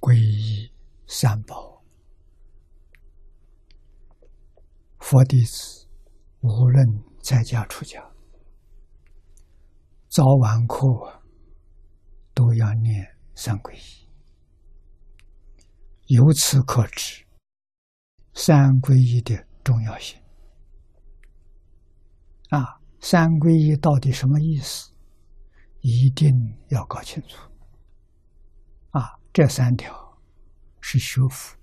皈依三宝，佛弟子无论在家出家，早晚课都要念三皈依。由此可知，三皈依的重要性。啊，三皈依到底什么意思？一定要搞清楚。啊，这三条是学佛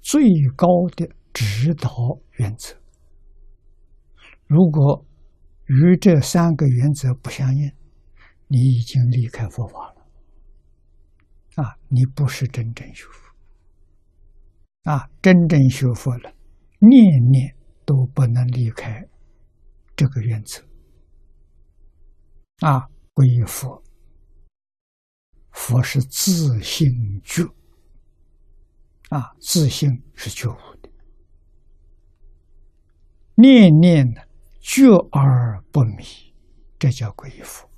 最高的指导原则。如果与这三个原则不相应，你已经离开佛法了。啊，你不是真正学佛。啊，真正学佛了，念念都不能离开这个原则。啊，皈依佛。佛是自性觉，啊，自性是觉悟的，念念的觉而不迷，这叫皈依佛。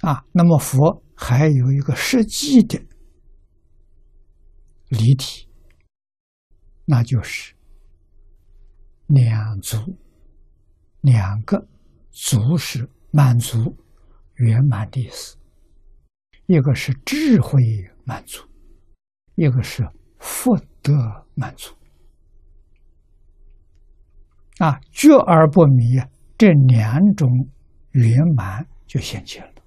啊，那么佛还有一个实际的离体，那就是两足，两个足是满足。圆满的意思，一个是智慧满足，一个是福德满足。啊，觉而不迷，这两种圆满就现前了，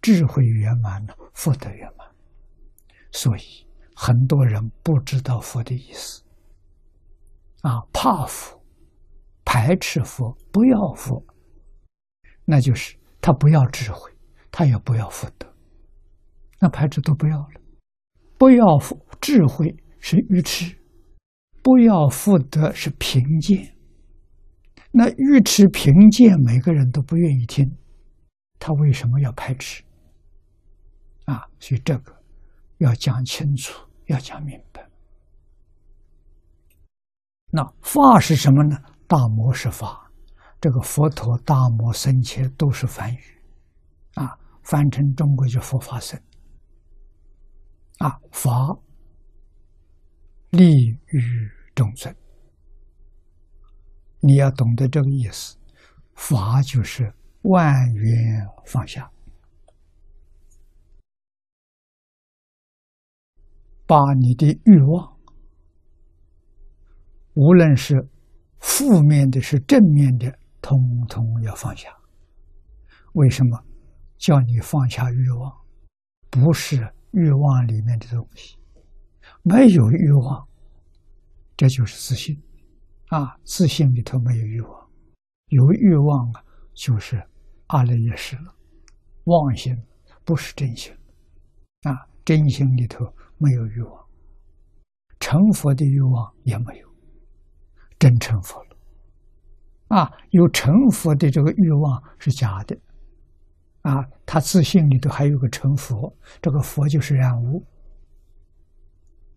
智慧圆满了，福德圆满。所以很多人不知道佛的意思，啊，怕佛，排斥佛，不要佛，那就是。他不要智慧，他也不要福德，那排斥都不要了。不要福智慧是愚痴，不要福德是贫贱。那愚痴贫贱，每个人都不愿意听，他为什么要排斥？啊，所以这个要讲清楚，要讲明白。那法是什么呢？大魔是法。这个佛陀、大摩、僧伽都是梵语，啊，翻成中国就佛法僧，啊，法利于众生，你要懂得这个意思，法就是万缘放下，把你的欲望，无论是负面的，是正面的。通通要放下。为什么叫你放下欲望？不是欲望里面的东西，没有欲望，这就是自信啊！自信里头没有欲望，有欲望啊，就是阿赖耶识了，妄心不是真心啊！真心里头没有欲望，成佛的欲望也没有，真成佛了。啊，有成佛的这个欲望是假的，啊，他自信里头还有个成佛，这个佛就是染污，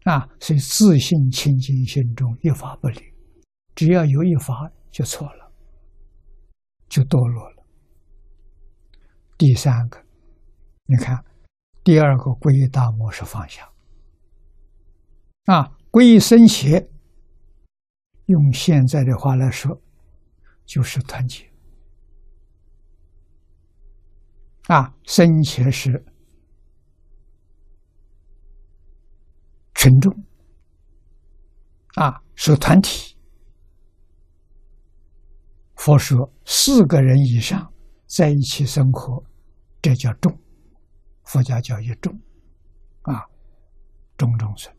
啊，所以自信清净心中一法不离，只要有一法就错了，就堕落了。第三个，你看，第二个皈依大摩是放下，啊，皈依僧邪，用现在的话来说。就是团结啊，生前是群众啊，是团体。佛说四个人以上在一起生活，这叫众。佛家叫一众啊，众众生，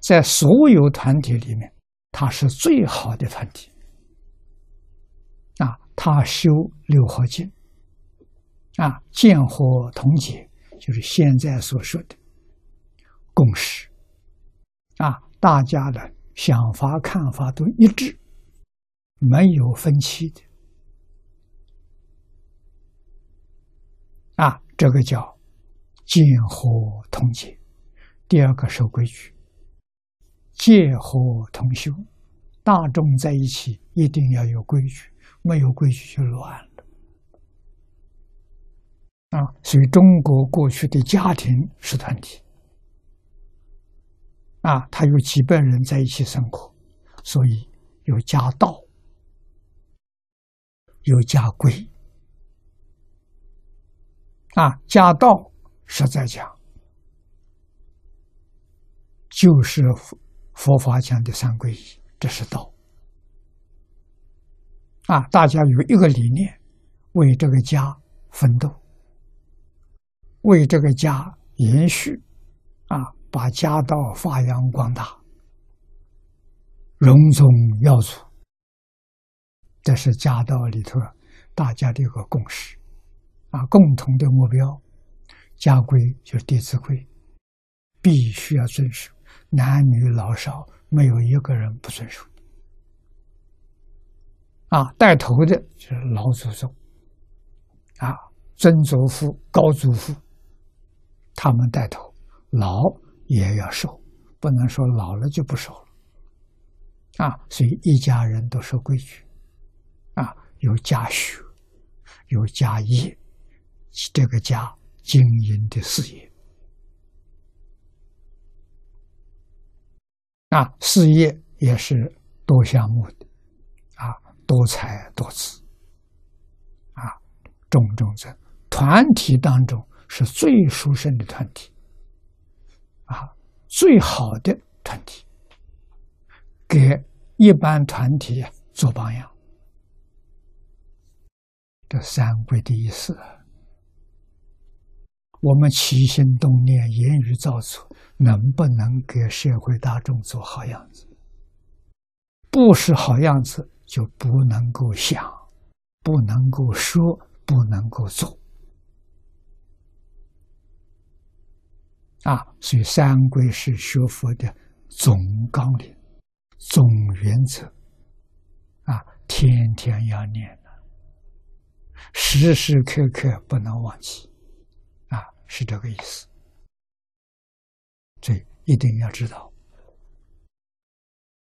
在所有团体里面，它是最好的团体。他修六合敬，啊，见火同解，就是现在所说的共识，啊，大家的想法看法都一致，没有分歧的，啊，这个叫见火同解。第二个守规矩，戒火同修，大众在一起一定要有规矩。没有规矩就乱了。啊，所以中国过去的家庭是团体，啊，他有几百人在一起生活，所以有家道，有家规，啊，家道实在讲，就是佛法讲的三皈依，这是道，啊，大家有一个理念，为这个家奋斗。为这个家延续，啊，把家道发扬光大，荣宗耀祖，这是家道里头大家的一个共识，啊，共同的目标。家规就是《弟子规》，必须要遵守，男女老少没有一个人不遵守。啊，带头的就是老祖宗，啊，曾祖父、高祖父。他们带头，老也要守，不能说老了就不守了，啊！所以一家人都守规矩，啊，有家学，有家业，这个家经营的事业，啊，事业也是多项目的，多才多姿，啊，种种在团体当中。是最殊胜的团体，啊，最好的团体，给一般团体做榜样。这三规的意思，我们起心动念、言语造作，能不能给社会大众做好样子？不是好样子，就不能够想，不能够说，不能够做。啊，所以三规是学佛的总纲领、总原则，啊，天天要念的，时时刻刻不能忘记，啊，是这个意思。所以一定要知道。